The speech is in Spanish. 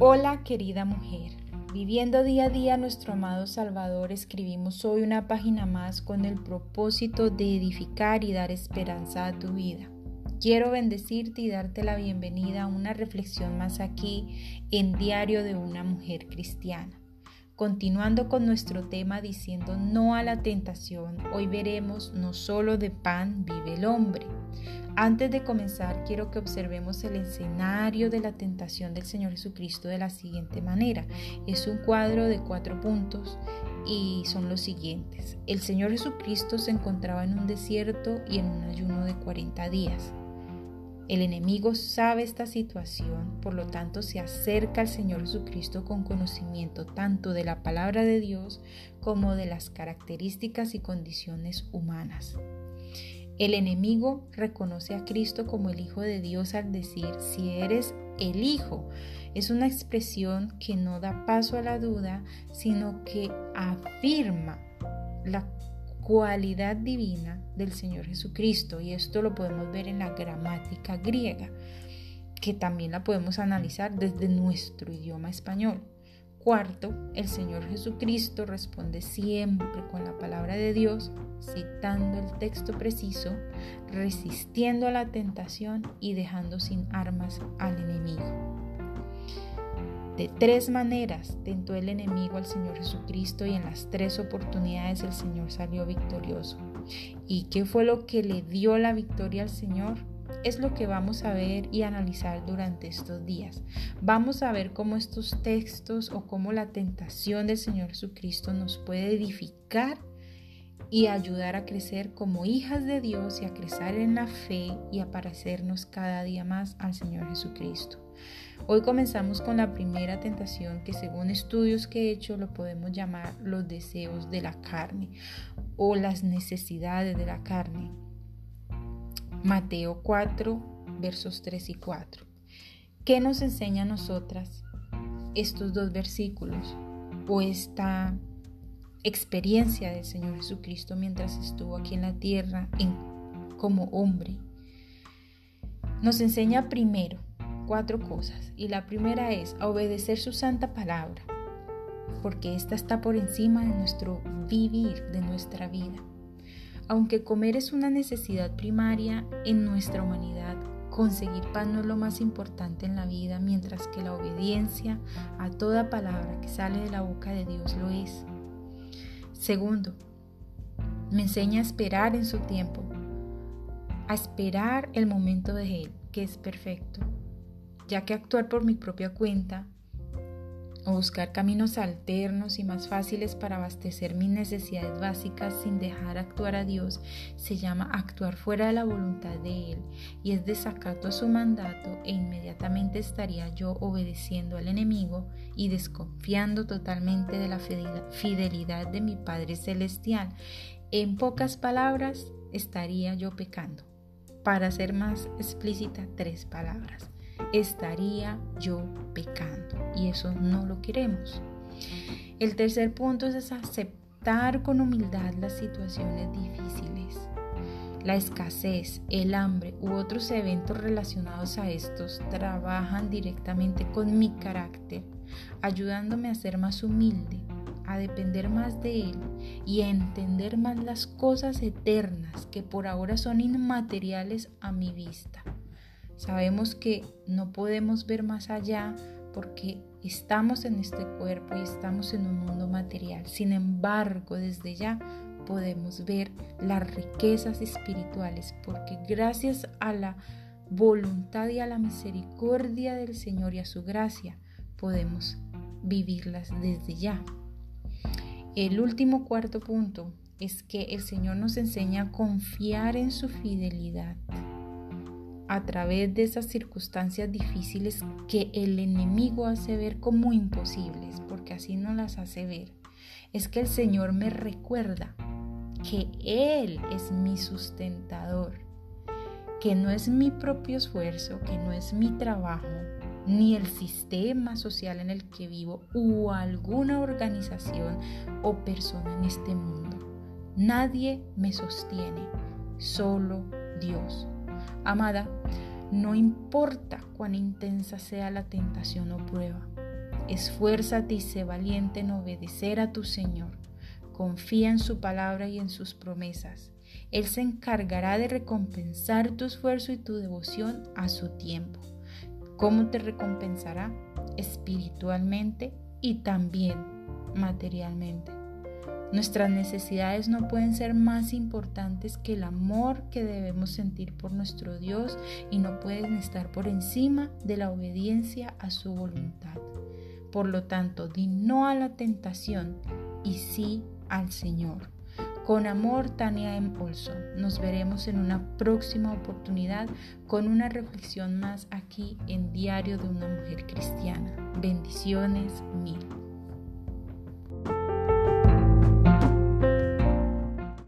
Hola querida mujer, viviendo día a día nuestro amado Salvador, escribimos hoy una página más con el propósito de edificar y dar esperanza a tu vida. Quiero bendecirte y darte la bienvenida a una reflexión más aquí en Diario de una Mujer Cristiana. Continuando con nuestro tema diciendo no a la tentación, hoy veremos no solo de pan vive el hombre. Antes de comenzar, quiero que observemos el escenario de la tentación del Señor Jesucristo de la siguiente manera. Es un cuadro de cuatro puntos y son los siguientes. El Señor Jesucristo se encontraba en un desierto y en un ayuno de 40 días. El enemigo sabe esta situación, por lo tanto se acerca al Señor Jesucristo con conocimiento tanto de la palabra de Dios como de las características y condiciones humanas. El enemigo reconoce a Cristo como el Hijo de Dios al decir, si eres el Hijo, es una expresión que no da paso a la duda, sino que afirma la cualidad divina del Señor Jesucristo y esto lo podemos ver en la gramática griega, que también la podemos analizar desde nuestro idioma español. Cuarto, el Señor Jesucristo responde siempre con la palabra de Dios, citando el texto preciso, resistiendo a la tentación y dejando sin armas al enemigo. De tres maneras tentó el enemigo al Señor Jesucristo y en las tres oportunidades el Señor salió victorioso. ¿Y qué fue lo que le dio la victoria al Señor? Es lo que vamos a ver y analizar durante estos días. Vamos a ver cómo estos textos o cómo la tentación del Señor Jesucristo nos puede edificar y ayudar a crecer como hijas de Dios y a crecer en la fe y a parecernos cada día más al Señor Jesucristo. Hoy comenzamos con la primera tentación que según estudios que he hecho lo podemos llamar los deseos de la carne o las necesidades de la carne. Mateo 4, versos 3 y 4. ¿Qué nos enseña a nosotras estos dos versículos o esta experiencia del Señor Jesucristo mientras estuvo aquí en la tierra como hombre? Nos enseña primero cuatro cosas y la primera es obedecer su santa palabra, porque esta está por encima de nuestro vivir, de nuestra vida. Aunque comer es una necesidad primaria en nuestra humanidad, conseguir pan no es lo más importante en la vida, mientras que la obediencia a toda palabra que sale de la boca de Dios lo es. Segundo, me enseña a esperar en su tiempo, a esperar el momento de Él, que es perfecto ya que actuar por mi propia cuenta o buscar caminos alternos y más fáciles para abastecer mis necesidades básicas sin dejar actuar a Dios se llama actuar fuera de la voluntad de Él y es desacato a su mandato e inmediatamente estaría yo obedeciendo al enemigo y desconfiando totalmente de la fidelidad de mi Padre Celestial. En pocas palabras, estaría yo pecando. Para ser más explícita, tres palabras estaría yo pecando y eso no lo queremos. El tercer punto es aceptar con humildad las situaciones difíciles. La escasez, el hambre u otros eventos relacionados a estos trabajan directamente con mi carácter, ayudándome a ser más humilde, a depender más de Él y a entender más las cosas eternas que por ahora son inmateriales a mi vista. Sabemos que no podemos ver más allá porque estamos en este cuerpo y estamos en un mundo material. Sin embargo, desde ya podemos ver las riquezas espirituales porque gracias a la voluntad y a la misericordia del Señor y a su gracia podemos vivirlas desde ya. El último cuarto punto es que el Señor nos enseña a confiar en su fidelidad a través de esas circunstancias difíciles que el enemigo hace ver como imposibles, porque así no las hace ver, es que el Señor me recuerda que Él es mi sustentador, que no es mi propio esfuerzo, que no es mi trabajo, ni el sistema social en el que vivo o alguna organización o persona en este mundo. Nadie me sostiene, solo Dios. Amada, no importa cuán intensa sea la tentación o prueba, Esfuérzate y sé valiente en obedecer a tu Señor. Confía en su palabra y en sus promesas. Él se encargará de recompensar tu esfuerzo y tu devoción a su tiempo. ¿Cómo te recompensará? Espiritualmente y también materialmente. Nuestras necesidades no pueden ser más importantes que el amor que debemos sentir por nuestro Dios y no pueden estar por encima de la obediencia a su voluntad. Por lo tanto, di no a la tentación y sí al Señor. Con amor, Tania M. Olson. Nos veremos en una próxima oportunidad con una reflexión más aquí en Diario de una Mujer Cristiana. Bendiciones mil.